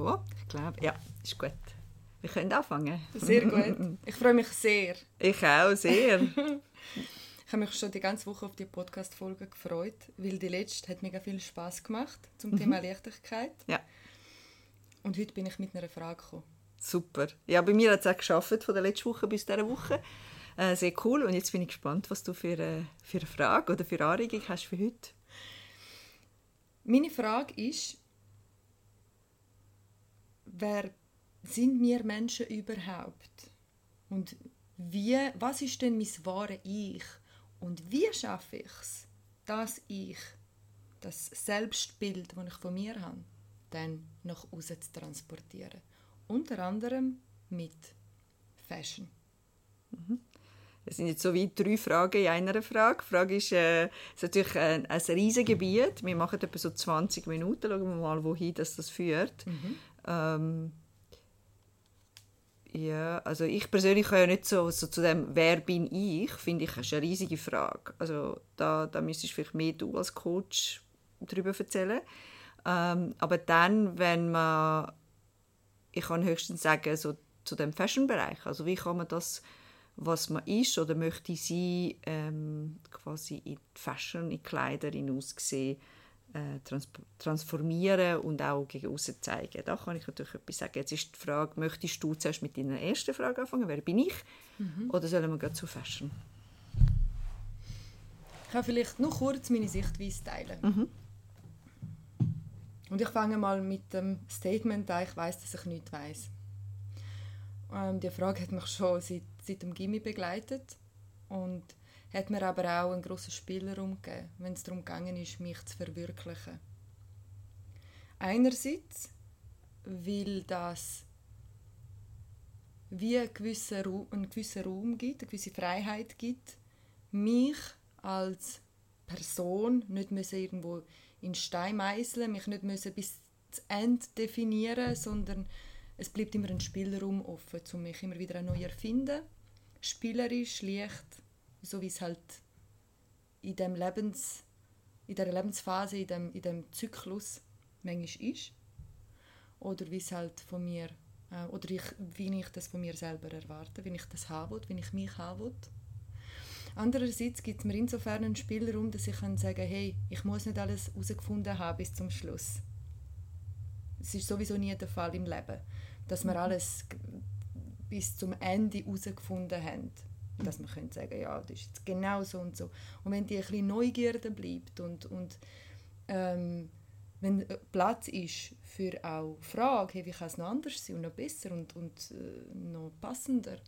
So, ich glaube, ja, ist gut. Wir können anfangen. Sehr gut. Ich freue mich sehr. Ich auch, sehr. ich habe mich schon die ganze Woche auf die Podcast-Folge gefreut, weil die letzte hat mega viel Spaß gemacht zum Thema Leichtigkeit. Ja. Und heute bin ich mit einer Frage gekommen. Super. Ja, bei mir hat es auch geschafft, von der letzten Woche bis dieser Woche. Äh, sehr cool. Und jetzt bin ich gespannt, was du für, äh, für eine Frage oder für eine Anregung hast für heute. Meine Frage ist, wer sind wir Menschen überhaupt? Und wie, was ist denn mein wahres Ich? Und wie schaffe ich es, dass ich das Selbstbild, das ich von mir habe, dann nach außen zu transportieren? Unter anderem mit Fashion. Mhm. Es sind jetzt so wie drei Fragen in einer Frage. Die Frage ist, äh, ist natürlich ein, ein riesiges Gebiet. Wir machen etwa so 20 Minuten. Schauen wir mal, wohin das, das führt. Mhm. Ähm, ja, also ich persönlich kann ja nicht so, so zu dem «Wer bin ich?» finde ich, ist eine riesige Frage. Also da, da müsstest vielleicht mehr du als Coach darüber erzählen. Ähm, aber dann, wenn man, ich kann höchstens sagen, so zu dem Fashion-Bereich, also wie kann man das, was man ist oder möchte sein, ähm, quasi in Fashion, in Kleider äh, trans transformieren und auch gegen außen zeigen. Da kann ich natürlich etwas sagen. Jetzt ist die Frage, möchtest du zuerst mit deiner ersten Frage anfangen? Wer bin ich? Mhm. Oder sollen wir gleich zu Fashion? Ich kann vielleicht noch kurz meine Sichtweise teilen. Mhm. Und ich fange mal mit dem Statement an, ich weiß, dass ich nichts weiß. Ähm, die Frage hat mich schon seit, seit dem Gimmi begleitet und hat mir aber auch einen grossen Spielraum gegeben, wenn es darum ging, mich zu verwirklichen. Einerseits, weil das wie einen gewissen, Raum, einen gewissen Raum gibt, eine gewisse Freiheit gibt, mich als Person nicht müssen irgendwo in Stein meißeln, mich nicht müssen bis zu Ende definieren, sondern es bleibt immer ein Spielraum offen, um mich immer wieder neu erfinden, spielerisch, leicht so wie es halt in dem Lebens in der Lebensphase, in dem, in dem Zyklus manchmal ist. Oder wie es halt von mir, äh, oder ich, wie ich das von mir selber erwarte, wie ich das haben will, wie ich mich haben will. Andererseits gibt es mir insofern einen Spielraum, dass ich kann sagen hey, ich muss nicht alles herausgefunden haben bis zum Schluss. Es ist sowieso nie der Fall im Leben, dass wir mhm. alles bis zum Ende herausgefunden haben dass man könnte sagen, ja, das ist jetzt genau so und so. Und wenn die ein bisschen Neugierde bleibt und, und ähm, wenn Platz ist für auch Frage, hey, wie kann es noch anders sein und noch besser und, und äh, noch passender,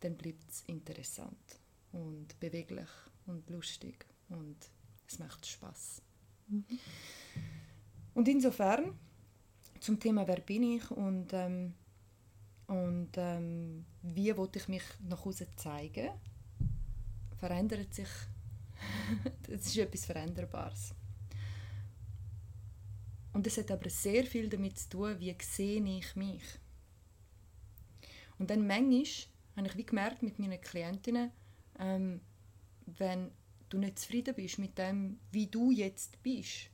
dann bleibt es interessant und beweglich und lustig und es macht Spaß. Mhm. Und insofern zum Thema Wer bin ich und ähm, und ähm, wie wollte ich mich nach außen zeigen, verändert sich, es ist etwas Veränderbares. Und es hat aber sehr viel damit zu tun, wie sehe ich mich. Und dann manchmal habe ich wie gemerkt mit meinen Klientinnen, ähm, wenn du nicht zufrieden bist mit dem, wie du jetzt bist,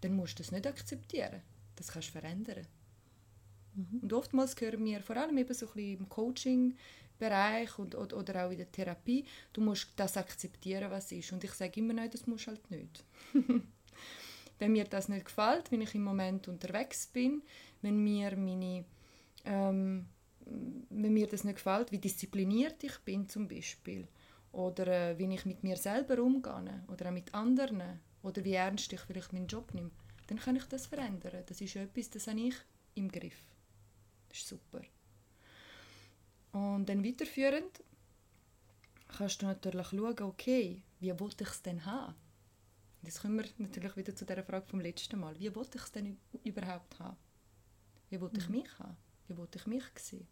dann musst du das nicht akzeptieren. Das kannst du verändern. Mhm. Und oftmals hören wir, vor allem eben so ein bisschen im Coaching-Bereich und, oder, auch in der Therapie, du musst das akzeptieren, was ist. Und ich sage immer, nein, das musst du halt nicht. wenn mir das nicht gefällt, wenn ich im Moment unterwegs bin, wenn mir meine ähm, wenn mir das nicht gefällt, wie diszipliniert ich bin zum Beispiel oder äh, wie ich mit mir selber umgehe oder auch mit anderen oder wie ernst ich vielleicht meinen Job nehme, dann kann ich das verändern. Das ist etwas, das habe ich im Griff. Das ist super. Und dann weiterführend kannst du natürlich schauen, okay, wie wollte ich es denn haben? Jetzt kommen wir natürlich wieder zu der Frage vom letzten Mal. Wie wollte ich es denn überhaupt haben? Wie wollte ich mhm. mich haben? Wie wollte ich mich sehen?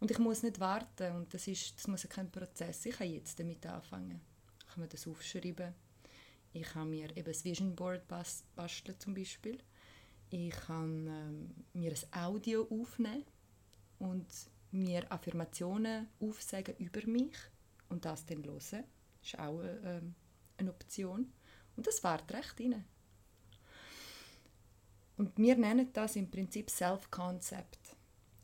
Und ich muss nicht warten und das, ist, das muss ja kein Prozess. Ich kann jetzt damit anfangen. Ich kann mir das aufschreiben. Ich kann mir eben das Vision Board basteln zum Beispiel. Ich kann ähm, mir ein Audio aufnehmen und mir Affirmationen aufsagen über mich und das dann hören. Das ist auch ähm, eine Option. Und das fährt recht rein. Und wir nennen das im Prinzip Self-Concept.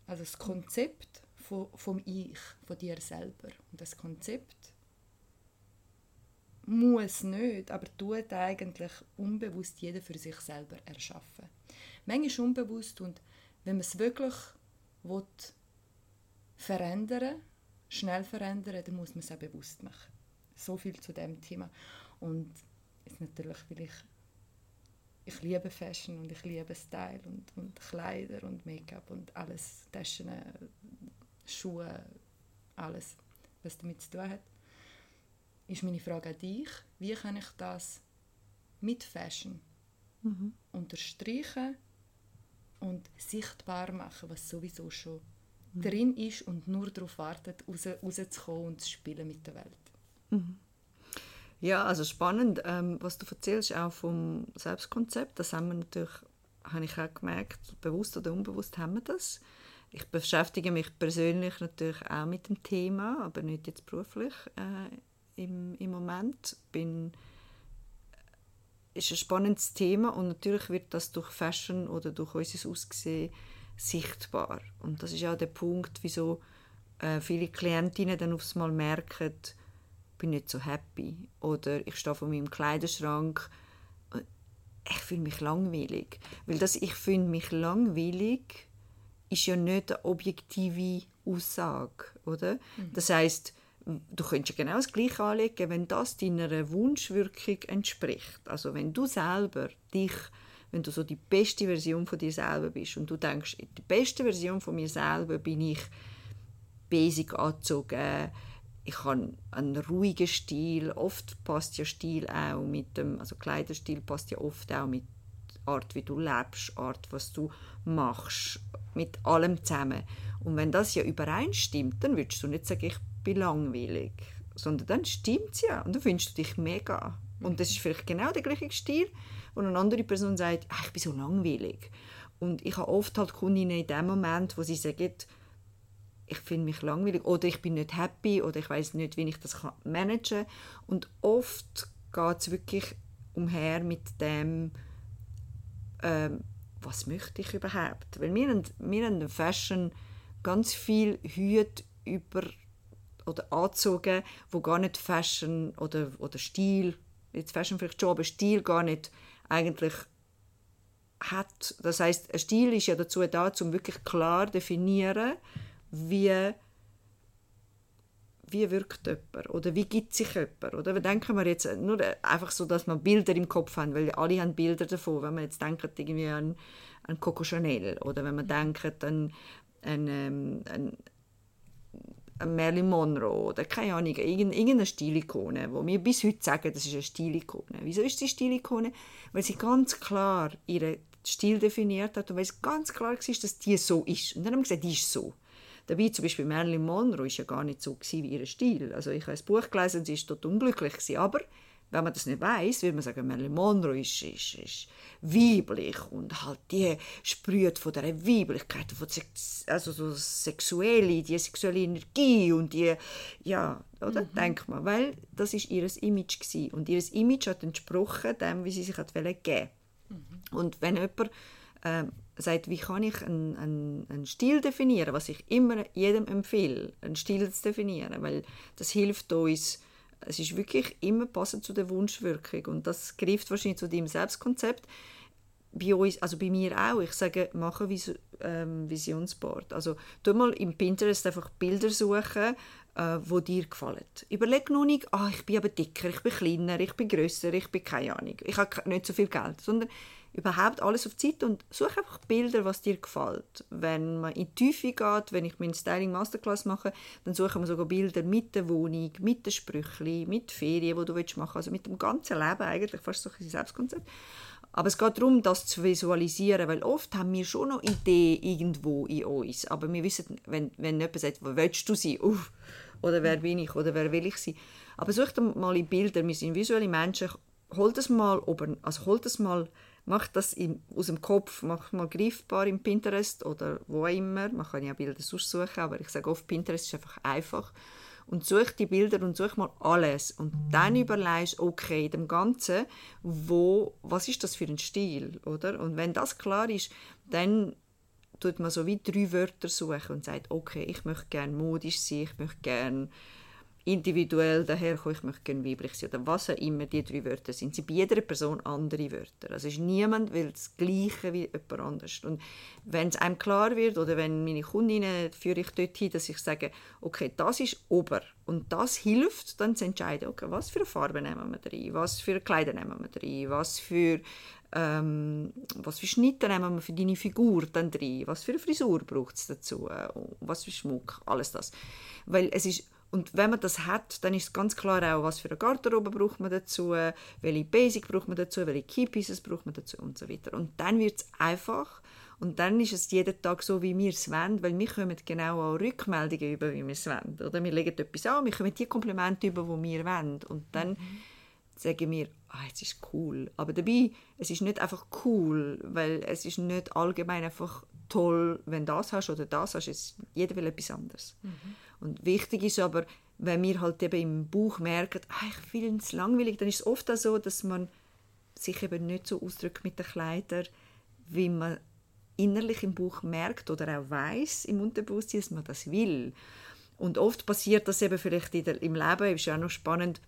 Also das Konzept von, vom Ich, von dir selber. Und das Konzept muss nicht, aber tut eigentlich unbewusst jeder für sich selber erschaffen. Manchmal unbewusst und wenn man es wirklich will, verändern schnell verändern, dann muss man es auch bewusst machen. So viel zu dem Thema. Und ist natürlich, weil ich, ich liebe Fashion und ich liebe Style und, und Kleider und Make-up und alles, Taschen, Schuhe, alles, was damit zu tun hat, ist meine Frage an dich, wie kann ich das mit Fashion mhm. unterstreichen und sichtbar machen, was sowieso schon mhm. drin ist und nur darauf wartet, raus, rauszukommen und zu spielen mit der Welt. Mhm. Ja, also spannend, ähm, was du erzählst, auch vom Selbstkonzept. Das haben wir natürlich, habe ich auch gemerkt, bewusst oder unbewusst haben wir das. Ich beschäftige mich persönlich natürlich auch mit dem Thema, aber nicht jetzt beruflich äh, im, im Moment. Bin ist ein spannendes Thema und natürlich wird das durch Fashion oder durch unser Aussehen sichtbar. Und das ist auch der Punkt, wieso äh, viele Klientinnen dann aufs Mal merken, ich bin nicht so happy oder ich stehe vor meinem Kleiderschrank, ich fühle mich langweilig. Weil das «ich fühle mich langweilig» ist ja nicht eine objektive Aussage, oder? Mhm. Das heißt du könntest genau das Gleiche anlegen, wenn das deiner Wunschwirkung entspricht. Also wenn du selber dich, wenn du so die beste Version von dir selber bist und du denkst, die beste Version von mir selber bin ich basic angezogen, ich habe einen ruhigen Stil, oft passt ja Stil auch mit dem, also Kleiderstil passt ja oft auch mit Art, wie du lebst, Art, was du machst, mit allem zusammen. Und wenn das ja übereinstimmt, dann würdest du nicht sagen, ich bin langweilig, sondern dann stimmt es ja und dann findest du dich mega. Und das ist vielleicht genau der gleiche Stil, wo eine andere Person sagt, ach, ich bin so langweilig. Und ich habe oft halt Kundinnen in dem Moment, wo sie sagen, ich finde mich langweilig oder ich bin nicht happy oder ich weiß nicht, wie ich das managen kann. Und oft geht es wirklich umher mit dem, ähm, was möchte ich überhaupt? Weil wir in Fashion ganz viel Hüte über oder angezogen, wo gar nicht Fashion oder, oder Stil, jetzt Fashion vielleicht schon, aber Stil gar nicht eigentlich hat. Das heißt, ein Stil ist ja dazu da, um wirklich klar zu definieren, wie wie wirkt jemand oder wie gibt sich jemand oder denken wir jetzt nur einfach so, dass wir Bilder im Kopf haben, weil alle haben Bilder davon, wenn man jetzt denkt irgendwie an, an Coco Chanel oder wenn man denkt an, an, ähm, an Marilyn Monroe oder keine Ahnung, irgendeine Stilikone, wo wir bis heute sagen, das ist eine Stilikone. Wieso ist sie Stilikone? Weil sie ganz klar ihren Stil definiert hat und weil es ganz klar war, dass die so ist. Und dann haben wir gesagt, die ist so. Dabei zum Beispiel Marilyn Monroe ist ja gar nicht so wie ihr Stil. Also ich habe ein Buch gelesen und sie ist dort unglücklich aber wenn man das nicht weiß, würde man sagen, Marilyn Monroe ist, ist, ist weiblich und halt die sprüht von der Weiblichkeit, von Sex, also so sexuelle, die sexuelle Energie und die, ja, oder? Mhm. Denkt man, weil das ist ihr Image gewesen. und ihr Image hat entsprochen dem, wie sie sich hat geben mhm. Und wenn jemand äh, sagt, wie kann ich einen, einen, einen, Stil definieren, was ich immer jedem empfehle, einen Stil zu definieren, weil das hilft uns, es ist wirklich immer passend zu der Wunschwirkung und das greift wahrscheinlich zu deinem Selbstkonzept. Bei uns, also bei mir auch, ich sage, mache Vis ähm, Visionsboard. Also tu mal im Pinterest einfach Bilder suchen, äh, wo dir gefallen. Überleg noch nicht, ah, ich bin aber dicker, ich bin kleiner, ich bin grösser, ich bin keine Ahnung, ich habe nicht so viel Geld, sondern überhaupt alles auf Zeit und suche einfach Bilder, was dir gefällt. Wenn man in die Tiefe geht, wenn ich meinen Styling Masterclass mache, dann suchen wir sogar Bilder mit der Wohnung, mit den Sprüchen, mit Ferien, die du machen willst, also mit dem ganzen Leben eigentlich, fast so ein Selbstkonzept. Aber es geht darum, das zu visualisieren, weil oft haben wir schon noch Ideen irgendwo in uns, aber wir wissen, wenn, wenn jemand sagt, wo willst du sein? Uff. Oder wer bin ich? Oder wer will ich sein? Aber such mal in Bilder, wir sind visuelle Menschen, hol das mal, also hol das mal mach das im, aus dem Kopf, mach mal greifbar im Pinterest oder wo immer. Man kann ja Bilder sonst suchen, aber ich sage oft, Pinterest ist einfach einfach. und such die Bilder und such mal alles und dann überlegst okay dem Ganzen wo was ist das für ein Stil oder und wenn das klar ist dann tut man so wie drei Wörter suchen und sagt okay ich möchte gerne modisch sein ich möchte gerne individuell daherkommen, ich möchte gerne weiblich sein oder was auch immer die drei Wörter sind. Sie bei jeder Person andere Wörter. Also ist niemand will das Gleiche wie jemand anders. Und wenn es einem klar wird oder wenn meine Kundinnen führe ich dorthin, dass ich sage, okay, das ist ober und das hilft, dann zu entscheiden, okay, was für eine Farbe nehmen wir rein, was für Kleider nehmen wir rein, was für ähm, was für Schnitte nehmen wir für deine Figur dann rein, was für eine Frisur braucht es dazu, was für Schmuck, alles das. Weil es ist und wenn man das hat, dann ist es ganz klar auch, was für eine Garderobe braucht man dazu, welche Basic braucht man dazu, welche Keypieces braucht man dazu und so weiter. Und dann wird es einfach und dann ist es jeden Tag so, wie wir es wollen, weil wir kommen genau auch Rückmeldungen über, wie wir es wollen. Oder wir legen etwas an, wir kommen die Komplimente über, die wir wollen. Und dann mhm. sagen wir, ah, es ist cool. Aber dabei, es ist nicht einfach cool, weil es ist nicht allgemein einfach toll, wenn du das hast oder das hast. Es, jeder will etwas anderes. Mhm. Und wichtig ist aber, wenn wir halt eben im Buch merken, ah, ich finde es langweilig, dann ist es oft auch so, dass man sich eben nicht so ausdrückt mit den Kleidern, wie man innerlich im Buch merkt oder auch weiß im Unterbewusstsein, dass man das will. Und oft passiert das eben vielleicht der, im Leben, ist ja auch noch spannend,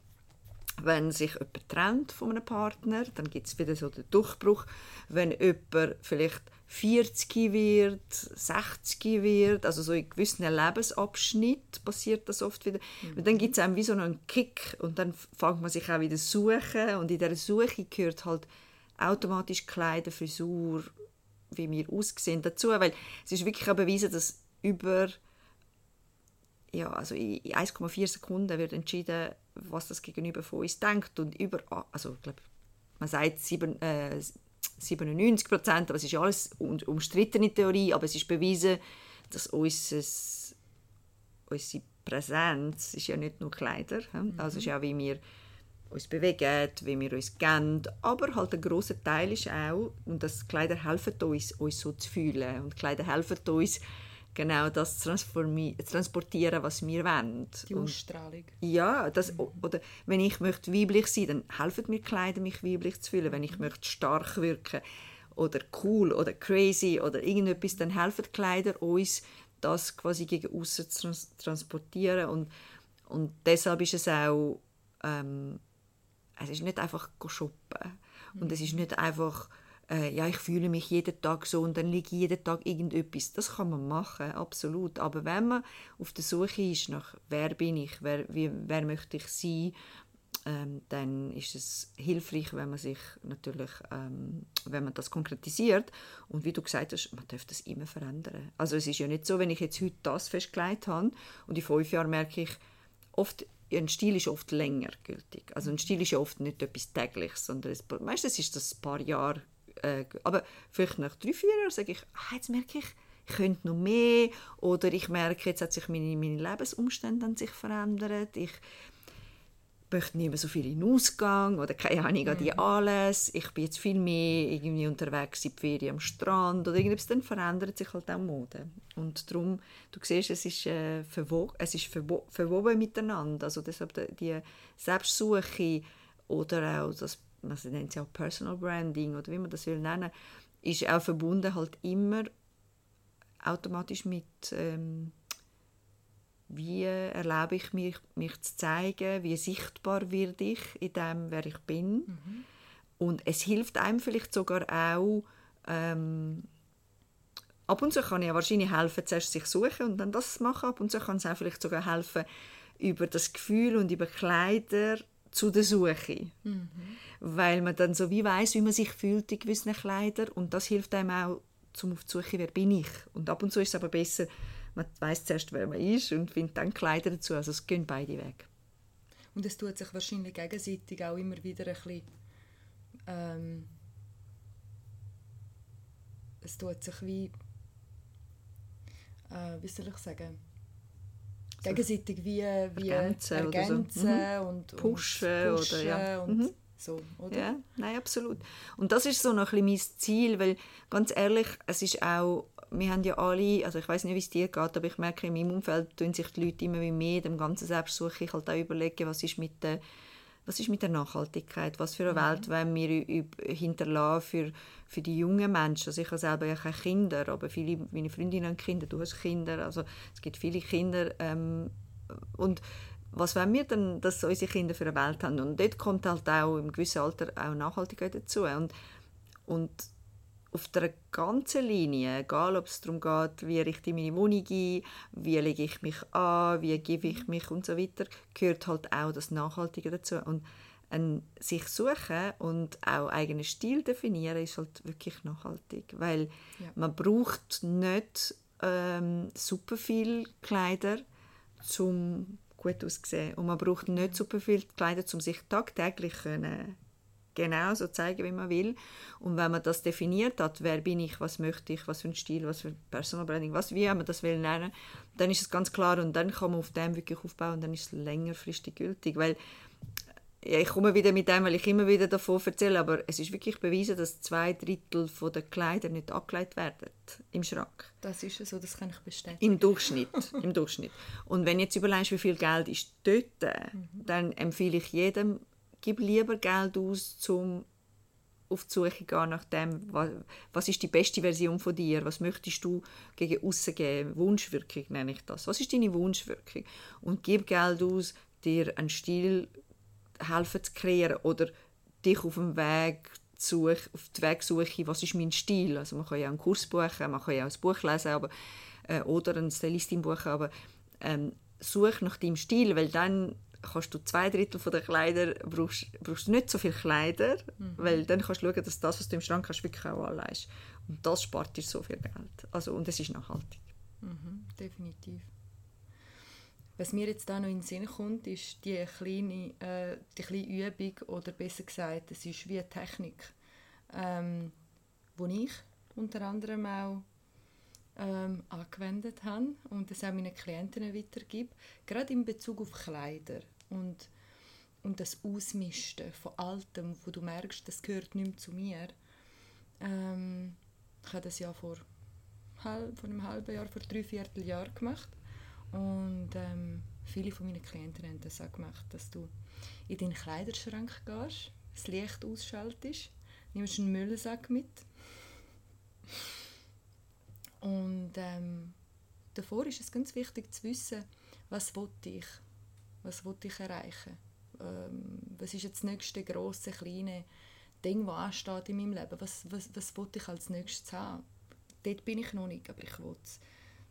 wenn sich jemand trennt von einem Partner, dann gibt es wieder so den Durchbruch. Wenn jemand vielleicht 40 wird, 60 wird, also so in gewissen Lebensabschnitt passiert das oft wieder. Mhm. Und dann gibt es einem wie so einen Kick und dann fängt man sich auch wieder suchen und in dieser Suche gehört halt automatisch Kleider, Frisur, wie wir aussehen dazu, weil es ist wirklich auch bewiesen, dass über ja, also in 1,4 Sekunden wird entschieden, was das Gegenüber von uns denkt und über, also ich glaube, man sagt sieben, äh, 97 Prozent, aber es ist alles umstrittene Theorie, aber es ist bewiesen, dass unseres, unsere Präsenz ist ja nicht nur Kleider, mhm. also es ist auch, wie wir uns bewegen, wie wir uns gehen, aber halt ein großer Teil ist auch, und das Kleider helfen uns, uns so zu fühlen und Kleider helfen uns, genau das zu transportieren, was wir wollen. Die Ausstrahlung. Und, ja, das, mhm. oder wenn ich möchte weiblich sein, dann helfen mir Kleider, mich weiblich zu fühlen. Wenn ich mhm. möchte stark wirken oder cool oder crazy oder irgendetwas, dann helfen Kleider uns, das quasi gegen außen zu trans transportieren und, und deshalb ist es auch ähm, es ist nicht einfach shoppen und es ist mhm. nicht einfach äh, ja, ich fühle mich jeden Tag so und dann liege jeden Tag irgendetwas. Das kann man machen, absolut. Aber wenn man auf der Suche ist nach, wer bin ich, wer, wie, wer möchte ich sein, ähm, dann ist es hilfreich, wenn man sich natürlich, ähm, wenn man das konkretisiert. Und wie du gesagt hast, man darf das immer verändern. Also es ist ja nicht so, wenn ich jetzt heute das festgelegt habe und in fünf Jahren merke ich, oft ein Stil ist oft länger gültig. Also ein Stil ist ja oft nicht etwas Tägliches, sondern es, meistens ist das ein paar Jahre äh, aber vielleicht nach drei, vier Jahren sage ich, ah, jetzt merke ich, ich könnte noch mehr. Oder ich merke, jetzt hat sich meine, meine Lebensumstände sich verändert, ich möchte nicht mehr so viel in den Ausgang oder keine Ahnung an die mhm. alles, ich bin jetzt viel mehr irgendwie unterwegs in die Ferien am Strand oder irgendwas, dann verändert sich halt auch Mode. Und darum, du siehst, es ist, äh, verwo es ist verwo verwoben miteinander, also deshalb die Selbstsuche oder auch das man nennt ja auch Personal Branding oder wie man das will nennen, ist auch verbunden halt immer automatisch mit ähm, wie erlebe ich mich, mich zu zeigen, wie sichtbar werde ich in dem, wer ich bin. Mhm. Und es hilft einem vielleicht sogar auch, ähm, ab und zu kann ja wahrscheinlich helfen, zuerst sich suchen und dann das machen. Ab und zu kann es auch vielleicht sogar helfen, über das Gefühl und über Kleider zu der Suche. Mhm. Weil man dann so wie weiß, wie man sich fühlt in gewissen Kleidern und das hilft einem auch, zum auf die Suche, wer bin ich. Und ab und zu ist es aber besser, man weiß zuerst, wer man ist und findet dann Kleider dazu. Also es gehen beide weg. Und es tut sich wahrscheinlich gegenseitig auch immer wieder ein bisschen ähm, es tut sich wie äh, wie soll ich sagen gegenseitig wie, wie ergänzen, ergänzen so. mhm. und, pushen, und pushen oder ja. Und mhm. so, oder? Ja, nein, absolut. Und das ist so noch ein bisschen mein Ziel, weil ganz ehrlich, es ist auch wir haben ja alle, also ich weiß nicht, wie es dir geht, aber ich merke, in meinem Umfeld tun sich die Leute immer wie mehr dem ganzen Selbstsuche halt auch überlegen, was ist mit der was ist mit der Nachhaltigkeit? Was für eine mhm. Welt wollen wir hinterlassen für, für die jungen Menschen? Also ich habe selber ja keine Kinder, aber viele meine Freundinnen haben Kinder, du hast Kinder, also es gibt viele Kinder ähm, und was wollen wir denn, dass unsere Kinder für eine Welt haben? Und dort kommt halt auch im gewissen Alter auch Nachhaltigkeit dazu. Und, und auf der ganzen Linie, egal ob es darum geht, wie richte ich meine Wohnung ein, wie lege ich mich an, wie gebe ich mich und so weiter, gehört halt auch das Nachhaltige dazu. Und ein, sich suchen und auch eigenen Stil definieren ist halt wirklich nachhaltig, weil ja. man braucht nicht ähm, super viel Kleider zum gut aussehen und man braucht nicht super viel Kleider, um sich tagtäglich können genau so zeigen, wie man will. Und wenn man das definiert hat, wer bin ich, was möchte ich, was für ein Stil, was für Personal Branding, was wie man das will nennen, dann ist es ganz klar und dann kann man auf dem wirklich aufbauen und dann ist es längerfristig gültig, weil ja, ich komme wieder mit dem, weil ich immer wieder davon erzähle, aber es ist wirklich bewiesen, dass zwei Drittel der Kleider nicht angelegt werden im Schrank. Das ist so, das kann ich bestätigen. Im Durchschnitt, im Durchschnitt. Und wenn jetzt überlegst, wie viel Geld ist dort, mhm. dann empfehle ich jedem, gib lieber Geld aus, um auf die Suche gehen nach dem, was, was ist die beste Version von dir, was möchtest du gegen aussen geben, Wunschwirkung nenne ich das. Was ist deine Wunschwirkung? Und gib Geld aus, dir einen Stil helfen zu kreieren oder dich auf dem Weg such, auf die Wegsuche, was ist mein Stil? Also man kann ja einen Kurs buchen, man kann ja auch ein Buch lesen aber, äh, oder ein Stylistin buchen, aber ähm, such nach deinem Stil, weil dann kannst du zwei Drittel der Kleider brauchst, brauchst du nicht so viele Kleider, mhm. weil dann kannst du schauen, dass das, was du im Schrank hast, wirklich auch anlegst. Und das spart dir so viel Geld. Also, und es ist nachhaltig. Mhm, definitiv. Was mir jetzt da noch in den Sinn kommt, ist die kleine, äh, die kleine Übung, oder besser gesagt, es ist wie eine Technik, ähm, die ich unter anderem auch ähm, angewendet habe und das auch meinen Klienten weitergebe, gerade in Bezug auf Kleider und, und das Ausmisten von Altem, wo du merkst, das gehört nicht mehr zu mir. Ähm, ich habe das ja vor, halb, vor einem halben Jahr, vor drei Vierteljahren gemacht. Und ähm, viele von meinen Klienten haben das auch gemacht, dass du in deinen Kleiderschrank gehst, das Licht ausschaltest, nimmst einen Müllsack mit und ähm, davor ist es ganz wichtig zu wissen, was ich, was ich erreichen, ähm, was ist jetzt das nächste große kleine Ding, das ansteht in meinem Leben, was, was, was ich als nächstes haben. Dort bin ich noch nicht, aber ich will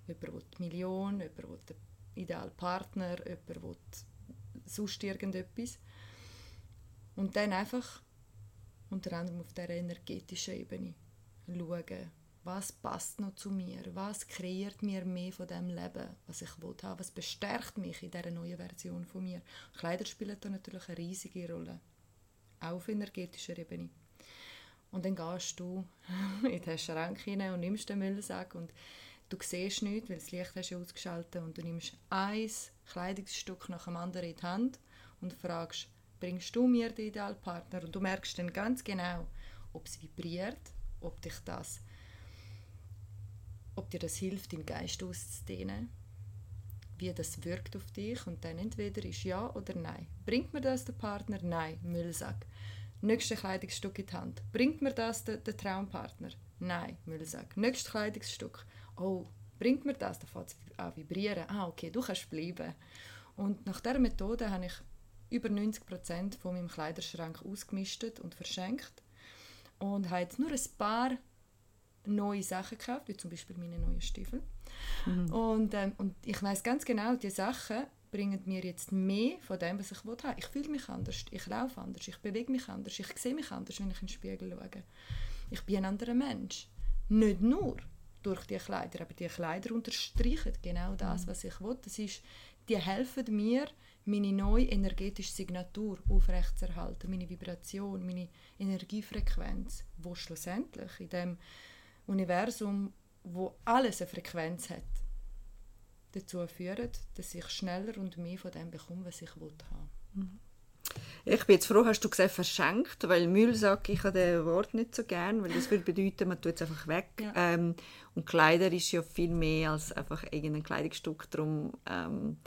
jemand will Million, jemand will einen idealen Partner, jemand will sonst irgendetwas. Und dann einfach unter anderem auf der energetischen Ebene schauen, was passt noch zu mir, was kreiert mir mehr von dem Leben, was ich will was bestärkt mich in dieser neuen Version von mir. Kleider spielen da natürlich eine riesige Rolle, auch auf energetischer Ebene. Und dann gehst du in den Schrank hinein und nimmst den Müllsack und du siehst nichts, weil das Licht hast du ausgeschaltet und du nimmst ein Kleidungsstück nach dem anderen in die Hand und fragst, bringst du mir den Idealpartner? Und du merkst dann ganz genau, ob es vibriert, ob dich das ob dir das hilft, im Geist auszudehnen, wie das wirkt auf dich und dann entweder ist ja oder nein. Bringt mir das der Partner? Nein, Müllsack. Nächstes Kleidungsstück in die Hand. Bringt mir das der, der Traumpartner? Nein, Müllsack. Nächstes Kleidungsstück. Oh, bringt mir das? Dann fängt es an vibrieren. Ah, okay, du kannst bleiben. Und nach dieser Methode habe ich über 90% von meinem Kleiderschrank ausgemistet und verschenkt und habe jetzt nur ein paar neue Sachen gekauft, wie zum Beispiel meine neuen Stiefel. Mhm. Und, ähm, und ich weiß ganz genau, die Sachen bringen mir jetzt mehr von dem, was ich haben Ich fühle mich anders, ich laufe anders, ich bewege mich anders, ich sehe mich anders, wenn ich in den Spiegel schaue. Ich bin ein anderer Mensch. Nicht nur durch die Kleider, aber die Kleider unterstreichen genau das, mhm. was ich will. Das ist, die helfen mir, meine neue energetische Signatur aufrechtzuerhalten, meine Vibration, meine Energiefrequenz, wo schlussendlich in dem Universum, wo alles eine Frequenz hat, dazu führt, dass ich schneller und mehr von dem bekomme, was ich haben mhm. Ich bin jetzt froh, hast du gesagt verschenkt, weil Müllsack, ich habe das Wort nicht so gern, weil das würde bedeuten, man tut es einfach weg. Ja. Ähm, und Kleider ist ja viel mehr als einfach irgendein Kleidungsstück. Darum ähm,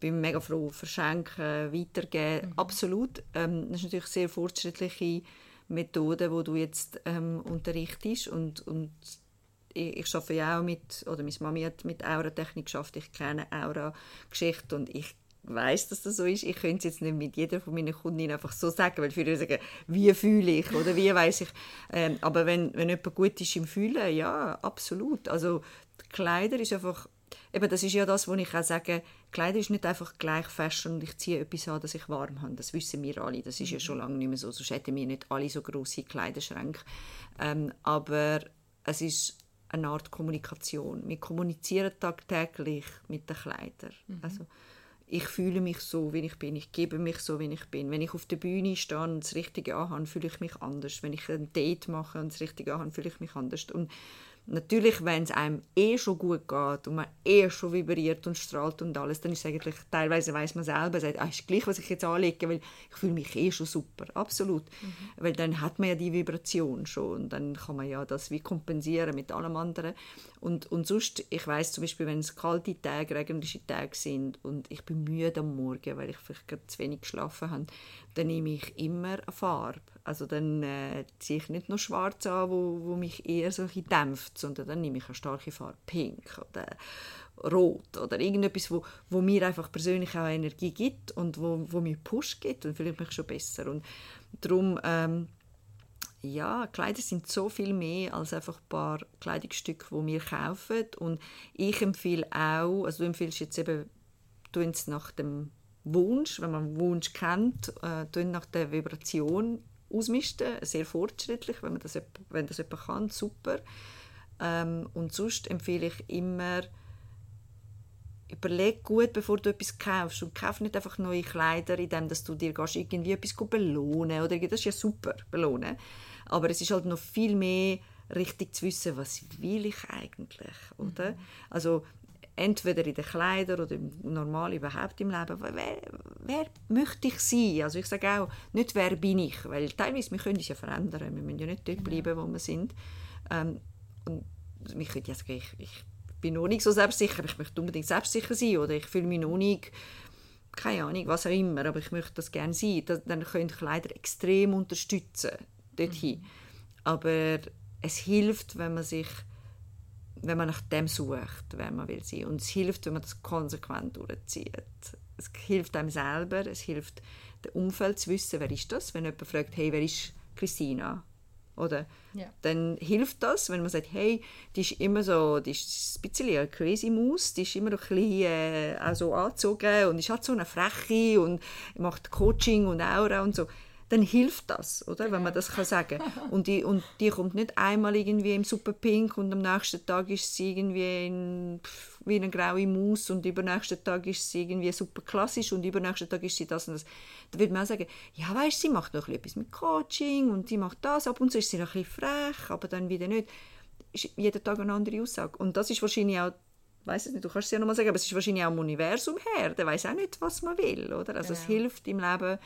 bin ich mega froh, verschenken, weitergeben. Mhm. Absolut. Ähm, das ist natürlich sehr fortschrittliche Methode, wo du jetzt ähm, unterrichtest und, und ich, ich arbeite ja auch mit, oder meine Mami hat mit Aura-Technik geschafft, ich kenne Aura-Geschichte und ich weiß, dass das so ist. Ich könnte es jetzt nicht mit jeder von meinen Kundinnen einfach so sagen, weil viele sagen, wie fühle ich oder wie weiß ich. Ähm, aber wenn, wenn jemand gut ist im Fühlen, ja, absolut. Also Kleider ist einfach, eben das ist ja das, wo ich auch sage, Kleider ist nicht einfach gleich Fashion und ich ziehe etwas an, das ich warm habe. Das wissen wir alle. Das ist ja schon lange nicht mehr so. Sonst hätten wir nicht alle so große Kleiderschränke. Ähm, aber es ist eine Art Kommunikation. Wir kommunizieren tagtäglich mit den Kleidern. Mhm. Also, ich fühle mich so, wie ich bin. Ich gebe mich so, wie ich bin. Wenn ich auf der Bühne stehe und das Richtige anhabe, fühle ich mich anders. Wenn ich ein Date mache und das Richtige anhabe, fühle ich mich anders. Und Natürlich, wenn es einem eh schon gut geht und man eh schon vibriert und strahlt und alles, dann ist es eigentlich, teilweise weiß man selber, sagt, ah, ist gleich, was ich jetzt anlege, weil ich fühle mich eh schon super, absolut. Mhm. Weil dann hat man ja die Vibration schon und dann kann man ja das wie kompensieren mit allem anderen. Und, und sonst, ich weiß zum Beispiel, wenn es kalte Tage, regnerische Tage sind und ich bin müde am Morgen, weil ich vielleicht gerade zu wenig geschlafen habe, dann nehme ich immer eine Farbe. Also dann äh, ziehe ich nicht nur schwarz an, wo, wo mich eher so ein dämpft, sondern dann nehme ich eine starke Farbe, pink oder rot oder irgendetwas, wo, wo mir einfach persönlich auch Energie gibt und wo, wo mir Push gibt und fühle mich schon besser. Und darum, ähm, ja, Kleider sind so viel mehr als einfach ein paar Kleidungsstücke, die wir kaufen. Und ich empfehle auch, also du empfiehlst jetzt eben, du nach dem Wunsch, wenn man einen Wunsch kennt, äh, nach der Vibration ausmisten. Sehr fortschrittlich, wenn, man das, wenn das jemand kann, super. Ähm, und sonst empfehle ich immer, überleg gut, bevor du etwas kaufst. Und kauf nicht einfach neue Kleider, indem dass du dir gehst, irgendwie etwas belohnen oder Das ist ja super, belohnen. Aber es ist halt noch viel mehr richtig zu wissen, was will ich eigentlich, oder? Mhm. Also entweder in den Kleidern oder im normal überhaupt im Leben. Wer, wer möchte ich sein? Also ich sage auch, nicht wer bin ich, weil teilweise wir können uns ja verändern, wir müssen ja nicht dort bleiben, wo wir sind. Ähm, und ich könnte ja sagen, ich, ich bin noch nicht so selbstsicher, ich möchte unbedingt selbstsicher sein oder ich fühle mich noch nicht keine Ahnung, was auch immer, aber ich möchte das gerne sein. dann können Kleider extrem unterstützen dorthin. Mhm. Aber es hilft, wenn man sich wenn man nach dem sucht, wer man will sein. Und es hilft, wenn man das konsequent durchzieht. Es hilft einem selber, es hilft dem Umfeld zu wissen, wer ist das. Wenn jemand fragt, hey, wer ist Christina? Oder? Ja. Dann hilft das, wenn man sagt, hey, die ist immer so, die ist ein bisschen eine crazy Maus, die ist immer ein bisschen äh, auch angezogen und ist halt so eine Freche und macht Coaching und Aura und so dann hilft das, oder? Wenn man das kann sagen. Und die, und die kommt nicht einmal irgendwie im Superpink und am nächsten Tag ist sie irgendwie in, wie eine graue Maus und übernächsten Tag ist sie irgendwie super klassisch und übernächsten Tag ist sie das und das. Da würde man auch sagen, ja weißt, sie macht noch etwas mit Coaching und sie macht das, ab und zu ist sie noch ein bisschen frech, aber dann wieder nicht. Ist jeden Tag eine andere Aussage. Und das ist wahrscheinlich auch weiß es nicht, du kannst es ja nochmal sagen, aber es ist wahrscheinlich auch im Universum her, der weiß auch nicht, was man will, oder? Also genau. es hilft im Leben,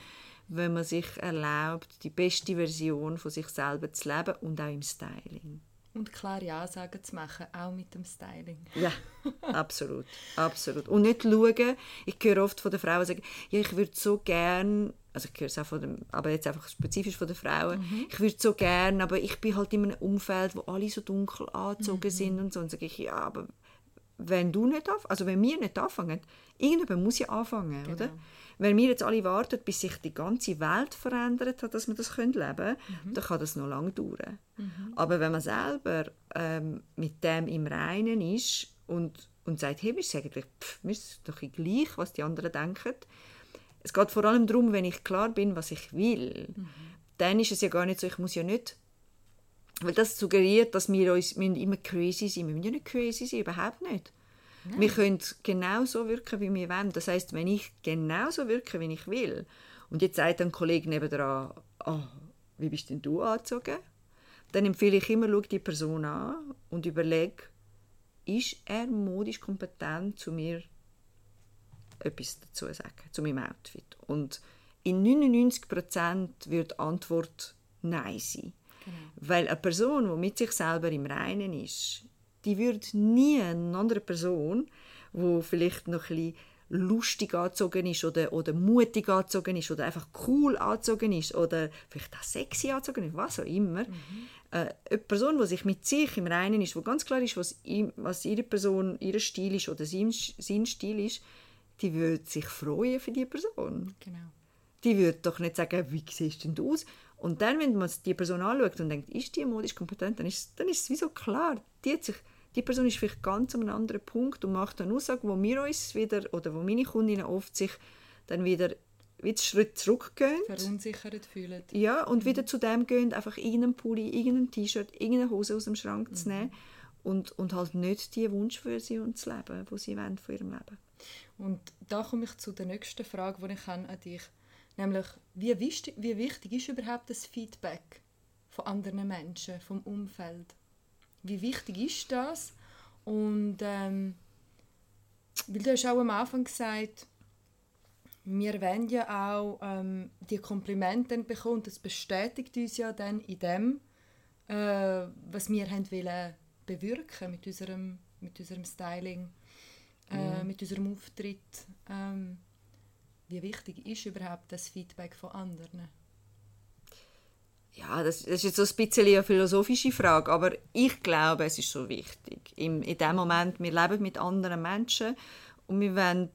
wenn man sich erlaubt, die beste Version von sich selber zu leben und auch im Styling. Und klare Ansagen zu machen, auch mit dem Styling. Ja, absolut. absolut. Und nicht schauen, ich höre oft von den Frauen sagen, ja, ich würde so gern, also ich höre es auch von dem, aber jetzt einfach spezifisch von den Frauen, mhm. ich würde so gern, aber ich bin halt in einem Umfeld, wo alle so dunkel angezogen mhm. sind und so. Und sage ich, ja, aber wenn du nicht anfängst, also wenn wir nicht anfangen, irgendjemand muss ja anfangen, genau. oder? Wenn wir jetzt alle warten, bis sich die ganze Welt verändert hat, dass wir das leben können, mhm. dann kann das noch lange dauern. Mhm. Aber wenn man selber ähm, mit dem im Reinen ist und, und sagt, hey, mir ist eigentlich pff, mir ist doch gleich, was die anderen denken. Es geht vor allem darum, wenn ich klar bin, was ich will, mhm. dann ist es ja gar nicht so, ich muss ja nicht weil das suggeriert, dass wir uns immer crazy sind. Wir müssen ja nicht crazy sein, überhaupt nicht. Nein. Wir können genau so wirken, wie wir wollen. Das heißt, wenn ich genau so wirke, wie ich will, und jetzt sagt ein Kollege nebenan, oh, wie bist denn du angezogen? Dann empfehle ich immer, schau die Person an und überlege, ist er modisch kompetent, zu mir etwas dazu zu sagen, zu meinem Outfit. Und in 99% wird die Antwort Nein sein. Genau. Weil eine Person, die mit sich selber im Reinen ist, die würde nie eine andere Person, die vielleicht noch ein bisschen lustig angezogen ist oder, oder mutig angezogen ist oder einfach cool angezogen ist oder vielleicht auch sexy angezogen ist, was auch immer. Mhm. Äh, eine Person, die sich mit sich im Reinen ist, wo ganz klar ist, was, ihm, was ihre Person, ihr Stil ist oder sein, sein Stil ist, die würde sich freuen für die Person. Genau. Die würde doch nicht sagen, wie siehst denn du aus? Und dann, wenn man die Person anschaut und denkt, ist die modisch kompetent, dann ist, dann ist es wie so klar, die hat sich die Person ist vielleicht ganz an einem anderen Punkt und macht eine Aussage, wo wir uns wieder, oder wo meine Kundinnen oft sich dann wieder wieder einen Schritt zurückgehen. Verunsichert fühlen. Ja, und mhm. wieder zu dem gehen, einfach irgendeinen Pulli, irgendein T-Shirt, irgendeine Hose aus dem Schrank mhm. zu nehmen und, und halt nicht die Wunschversion zu leben, die sie wollen von ihrem Leben. Und da komme ich zu der nächsten Frage, die ich an dich nämlich wie wichtig, wie wichtig ist überhaupt das Feedback von anderen Menschen, vom Umfeld? Wie wichtig ist das? Und ähm, weil du hast auch am Anfang gesagt, wir wollen ja auch ähm, die Komplimente bekommen. Das bestätigt uns ja dann in dem, äh, was wir haben wollen bewirken mit unserem, mit unserem Styling, äh, mhm. mit unserem Auftritt. Ähm, wie wichtig ist überhaupt das Feedback von anderen? Ja, das, ist jetzt so ein bisschen eine philosophische Frage, aber ich glaube, es ist so wichtig. Im, in dem Moment, wir leben mit anderen Menschen und wir wollen,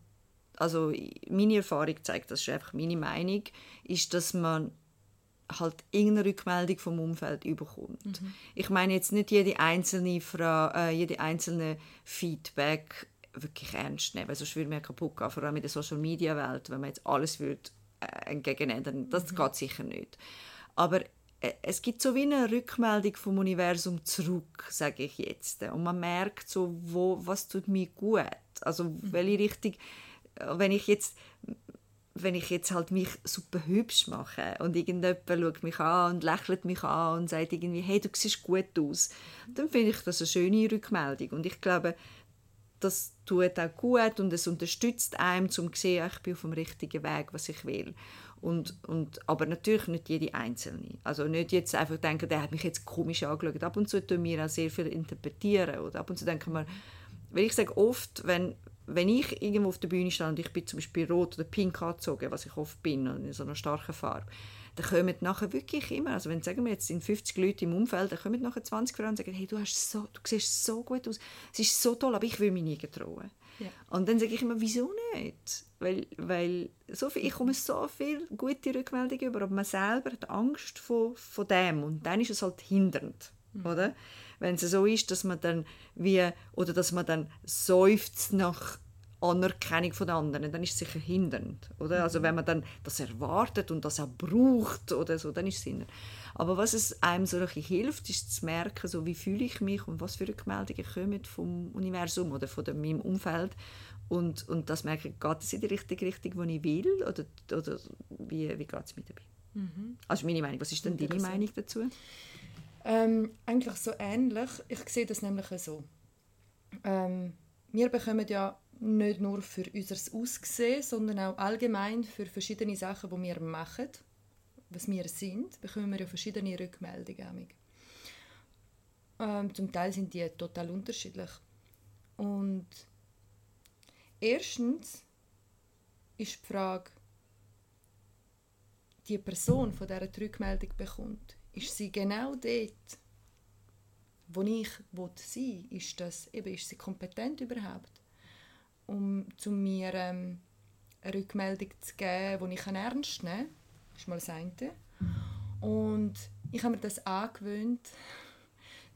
also meine Erfahrung zeigt, das ist einfach meine Meinung, ist, dass man halt irgendeine Rückmeldung vom Umfeld überkommt. Mhm. Ich meine jetzt nicht jede einzelne Frage, äh, jede einzelne Feedback wirklich ernst nehmen, weil sonst würde man kaputt gehen, vor allem in der Social Media Welt, wenn man jetzt alles würde äh, entgegennehmen, das mhm. geht sicher nicht. Aber es gibt so wie eine Rückmeldung vom Universum zurück, sage ich jetzt. Und man merkt so, wo, was tut mir gut. Also mhm. welche Richtung, äh, wenn ich jetzt wenn ich jetzt halt mich super hübsch mache und irgendjemand schaut mich an und lächelt mich an und sagt irgendwie, hey, du siehst gut aus, dann finde ich das eine schöne Rückmeldung. Und ich glaube, das tut auch gut und es unterstützt einem, um zu sehen, ich bin auf dem richtigen Weg, was ich will. Und, und, aber natürlich nicht jede Einzelne. Also nicht jetzt einfach denken, der hat mich jetzt komisch angeschaut. Ab und zu tun wir auch sehr viel interpretieren. Oder ab und zu denken wir, weil ich sage oft, wenn, wenn ich irgendwo auf der Bühne stehe und ich bin zum Beispiel rot oder pink angezogen, was ich oft bin, in so einer starken Farbe, dann kommen nachher wirklich immer, also wenn sagen wir jetzt sind 50 Leute im Umfeld, dann kommen nachher 20 Frauen und sagen, hey, du, hast so, du siehst so gut aus, es ist so toll, aber ich will mich nie getrauen. Ja. Und dann sage ich immer, wieso nicht? Weil, weil so viel, ich komme so viele gute Rückmeldungen über, aber man selber hat Angst vor, vor dem und dann ist es halt hindernd, mhm. oder? Wenn es so ist, dass man dann wie, oder dass man dann seufzt nach Anerkennung von anderen, dann ist es sicher hindernd, oder? Also mhm. wenn man dann das erwartet und das auch braucht oder so, dann ist es hindernd. Aber was es einem so hilft, ist zu merken, so wie fühle ich mich und was für Rückmeldungen kommen vom Universum oder von meinem Umfeld und, und das merke ich, geht es in die richtige Richtung, die ich will oder, oder wie, wie geht es mir dabei? Mhm. Also meine Meinung, was ist denn deine Meinung dazu? Ähm, eigentlich so ähnlich. Ich sehe das nämlich so. Ähm, wir bekommen ja nicht nur für unser Aussehen, sondern auch allgemein für verschiedene Sachen, die wir machen, was wir sind, bekommen wir ja verschiedene Rückmeldungen. Ähm, zum Teil sind die total unterschiedlich. Und erstens ist die Frage, die Person, von der die Rückmeldung bekommt, ist sie genau dort, wo ich sein will? Ist, das, eben, ist sie kompetent überhaupt? Um zu mir ähm, eine Rückmeldung zu geben, die ich ernst nehmen kann. Das ist mal das eine. Und ich habe mir das angewöhnt,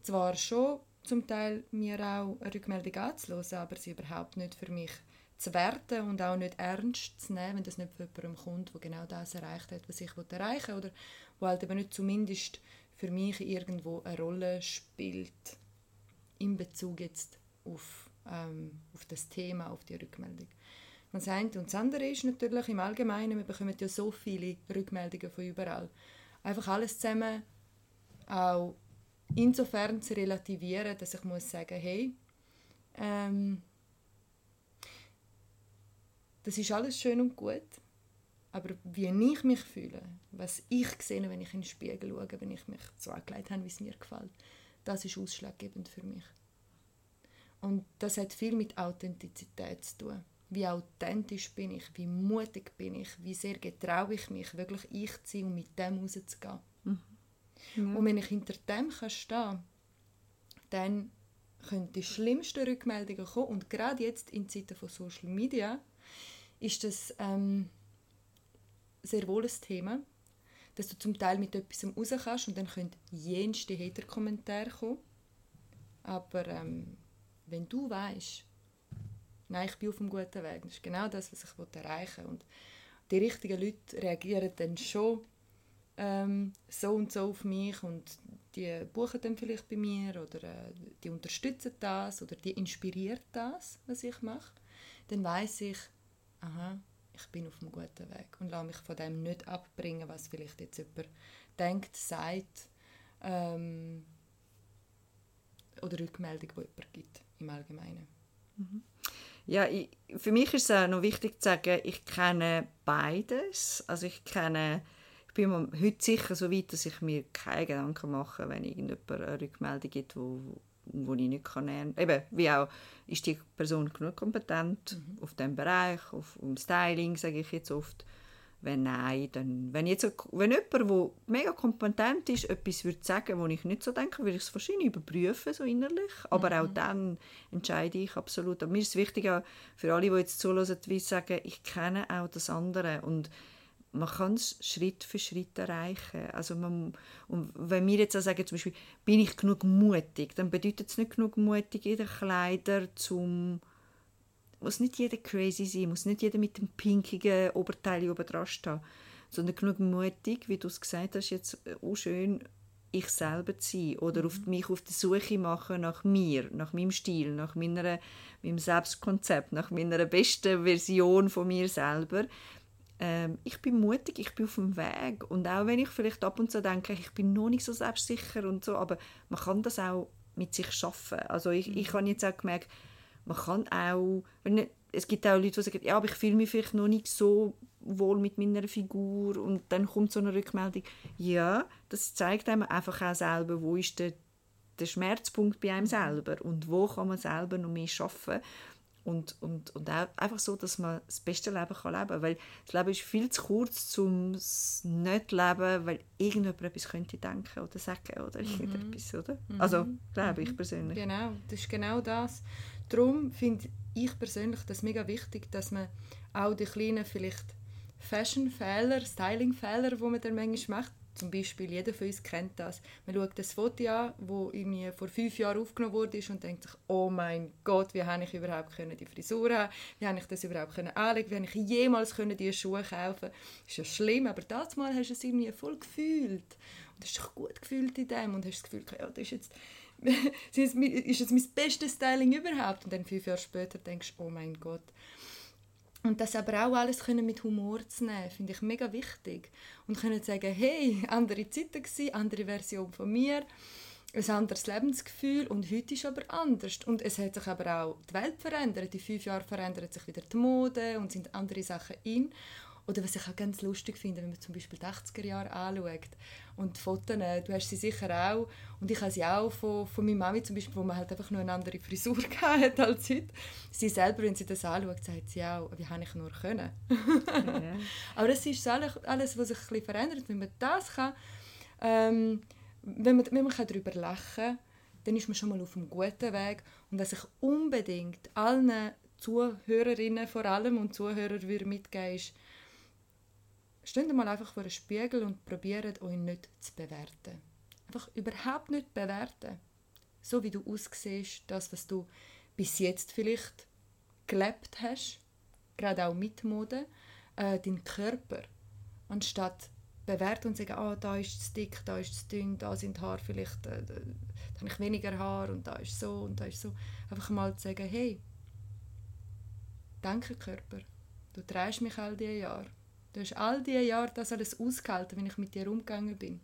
zwar schon zum Teil mir auch eine Rückmeldung anzuhören, aber sie überhaupt nicht für mich zu werten und auch nicht ernst zu nehmen, wenn das nicht von jemandem kommt, der genau das erreicht hat, was ich erreichen will, oder wo halt eben nicht zumindest für mich irgendwo eine Rolle spielt in Bezug jetzt auf ähm, auf das Thema, auf die Rückmeldung. das eine. Und das andere ist natürlich im Allgemeinen, wir bekommen ja so viele Rückmeldungen von überall. Einfach alles zusammen auch insofern zu relativieren, dass ich muss sagen, hey, ähm, das ist alles schön und gut, Aber wie ich mich fühle, was ich sehe, wenn ich in den Spiegel schaue, wenn ich mich so angelegt habe, wie es mir gefällt, das ist ausschlaggebend für mich. Und das hat viel mit Authentizität zu tun. Wie authentisch bin ich, wie mutig bin ich, wie sehr getraue ich mich, wirklich ich zu sein und mit dem rauszugehen. Mhm. Ja. Und wenn ich hinter dem kann stehen dann können die schlimmsten Rückmeldungen kommen. Und gerade jetzt in Zeiten von Social Media ist das ähm, sehr wohl ein Thema, dass du zum Teil mit etwas raus kannst und dann können jenste Hater-Kommentare kommen. Aber ähm, wenn du weißt, nein, ich bin auf einem guten Weg, das ist genau das, was ich erreichen will. Und die richtigen Leute reagieren dann schon ähm, so und so auf mich und die buchen dann vielleicht bei mir oder äh, die unterstützen das oder die inspiriert das, was ich mache, dann weiß ich, aha, ich bin auf einem guten Weg und lasse mich von dem nicht abbringen, was vielleicht jetzt jemand denkt, sagt ähm, oder Rückmeldung, die jemand gibt im Allgemeinen. Mhm. Ja, ich, für mich ist es auch noch wichtig zu sagen, ich kenne beides. Also ich kenne, ich bin mir heute sicher so weit, dass ich mir keine Gedanken mache, wenn irgendjemand eine Rückmeldung gibt, wo, wo ich nicht kann lernen kann. Eben, wie auch, ist die Person genug kompetent mhm. auf dem Bereich, auf um Styling, sage ich jetzt oft. Wenn nein, dann, wenn, jetzt, wenn jemand, der mega kompetent ist, etwas würde sagen, wo ich nicht so denke, würde ich es wahrscheinlich überprüfen, so innerlich. Aber mhm. auch dann entscheide ich absolut. Aber mir ist es wichtig, auch für alle, die jetzt zuhören, wie sagen, ich kenne auch das andere. Und man kann es Schritt für Schritt erreichen. Also man, und wenn wir jetzt auch sagen, zum Beispiel, bin ich genug mutig, dann bedeutet es nicht genug mutig in den Kleidern, zum muss nicht jeder crazy sein, muss nicht jeder mit dem pinkigen Oberteil oben dran stehen, sondern genug mutig, wie du es gesagt hast, jetzt auch schön ich selber zu sein oder mhm. auf mich auf die Suche machen nach mir, nach meinem Stil, nach meiner, meinem Selbstkonzept, nach meiner besten Version von mir selber. Ähm, ich bin mutig, ich bin auf dem Weg und auch wenn ich vielleicht ab und zu denke, ich bin noch nicht so selbstsicher und so, aber man kann das auch mit sich schaffen. Also ich, ich mhm. habe jetzt auch gemerkt, man kann auch, wenn, es gibt auch Leute, die sagen, ja, aber ich fühle mich vielleicht noch nicht so wohl mit meiner Figur und dann kommt so eine Rückmeldung. Ja, das zeigt einem einfach auch selber, wo ist der, der Schmerzpunkt bei einem selber und wo kann man selber noch mehr schaffen und, und, und auch einfach so, dass man das beste Leben kann leben kann. Weil das Leben ist viel zu kurz, um es nicht zu leben, weil irgendjemand etwas könnte denken oder sagen oder mhm. irgendetwas, oder? Mhm. Also, glaube ich mhm. persönlich. Genau, das ist genau das. Darum finde ich persönlich das mega wichtig, dass man auch die kleinen vielleicht Fashion-Fehler, Styling-Fehler, die man dann manchmal macht, zum Beispiel, jeder von uns kennt das. Man schaut das Foto an, das vor fünf Jahren aufgenommen wurde und denkt sich, oh mein Gott, wie habe ich überhaupt können die Frisur haben Wie habe ich das überhaupt können anlegen Wie habe ich jemals können diese Schuhe kaufen Das ist ja schlimm, aber das Mal hast du es irgendwie voll gefühlt. Und hast dich gut gefühlt in dem und hast das Gefühl, ja, das ist jetzt ist jetzt mein bestes Styling überhaupt? Und dann fünf Jahre später denkst du, oh mein Gott. Und das aber auch alles können mit Humor zu nehmen, finde ich mega wichtig. Und können sagen, hey, andere Zeiten gewesen, andere Version von mir, ein anderes Lebensgefühl und heute ist aber anders. Und es hat sich aber auch die Welt verändert. In fünf Jahren verändert sich wieder die Mode und sind andere Sachen in. Oder was ich auch ganz lustig finde, wenn man zum Beispiel die 80er Jahre anschaut und die Fotos, du hast sie sicher auch und ich habe sie auch von, von meiner Mami zum Beispiel, wo man halt einfach nur eine andere Frisur hatte als heute. Sie selber, wenn sie das anschaut, sagt sie auch, wie habe ich nur können. ja. Aber es ist alles, alles, was sich ein bisschen verändert. Wenn man das kann, ähm, wenn man, wenn man darüber lachen kann, dann ist man schon mal auf einem guten Weg. Und was ich unbedingt allen Zuhörerinnen vor allem und Zuhörern würde mitgeben ist, Steht mal einfach vor einem Spiegel und probiert euch nicht zu bewerten. Einfach überhaupt nicht bewerten. So wie du aussiehst, das, was du bis jetzt vielleicht gelebt hast, gerade auch mit Mode, äh, dein Körper. Anstatt bewerten und sagen, ah, da ist es dick, da ist es dünn, da sind Haare vielleicht, äh, da habe ich weniger Haar und da ist so und da ist so. Einfach mal zu sagen, hey, danke Körper, du trägst mich all diese Jahre. Du hast all diese Jahre das alles ausgehalten, wenn ich mit dir umgegangen bin.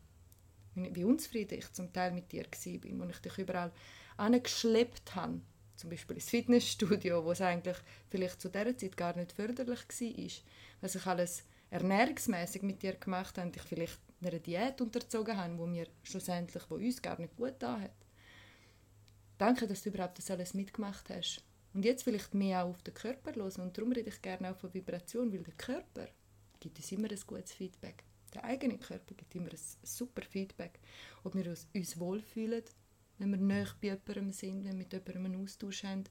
Wie unzufrieden ich zum Teil mit dir war, wo ich dich überall angeschleppt habe. Zum Beispiel ins Fitnessstudio, wo es eigentlich vielleicht zu dieser Zeit gar nicht förderlich war. Was ich alles ernährungsmäßig mit dir gemacht haben, dich vielleicht einer Diät unterzogen haben, wo mir schlussendlich, wo uns gar nicht gut da hat. Danke, dass du überhaupt das alles mitgemacht hast. Und jetzt vielleicht mehr auch auf den Körper los und darum rede ich gerne auch von Vibration, weil der Körper gibt uns immer ein gutes Feedback. Der eigene Körper gibt immer ein super Feedback, ob wir uns, uns wohlfühlen, wenn wir näher bei jemandem sind, wenn wir mit jemandem einen Austausch haben.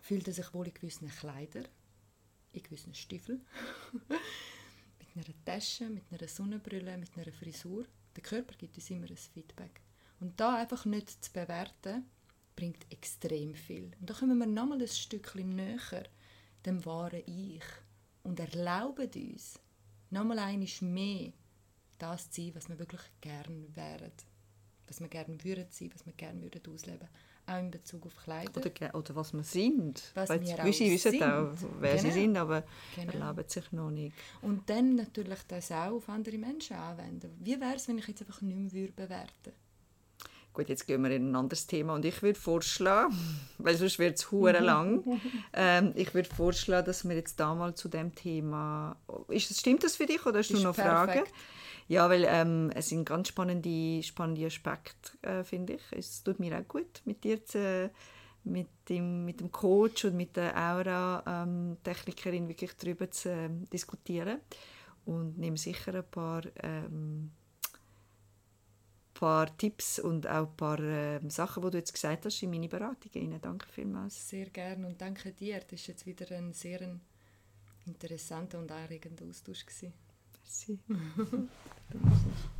Fühlt er sich wohl in gewissen Kleidern, in gewissen Stiefeln, mit einer Tasche, mit einer Sonnenbrille, mit einer Frisur. Der Körper gibt uns immer ein Feedback. Und da einfach nicht zu bewerten, bringt extrem viel. Und da kommen wir nochmal ein Stückchen näher dem wahren Ich und erlauben uns, nochmal eines mehr das zu sein, was wir wirklich gerne wären. Was wir gerne würden sein, was wir gerne würden ausleben auch in Bezug auf Kleider. Oder, oder was wir sind. Was Weil wir auch wissen sind. auch, wer sie Genau. sind, aber Genau. erlauben sich noch nicht. Und dann natürlich das auch auf andere Menschen anwenden. Wie wäre es, wenn ich jetzt einfach nicht mehr würde bewerten Gut, jetzt gehen wir in ein anderes Thema und ich würde vorschlagen, weil sonst wird es hure lang, ähm, ich würde vorschlagen, dass wir jetzt da mal zu dem Thema, ist, das- stimmt das für dich oder hast du Ist noch perfekt. Fragen? Ja, weil ähm, es sind ganz spannende, spannende Aspekte, äh, finde ich. Es tut mir auch gut, mit dir zu, mit dem, mit dem Coach und mit der Aura-Technikerin wirklich darüber zu ähm, diskutieren und nehme sicher ein paar ähm, paar Tipps und auch ein paar ähm, Sachen, die du jetzt gesagt hast, in meine Beratungen rein. Danke vielmals. Sehr gerne und danke dir. Das war jetzt wieder ein sehr interessanter und anregender Austausch. Gewesen. Merci.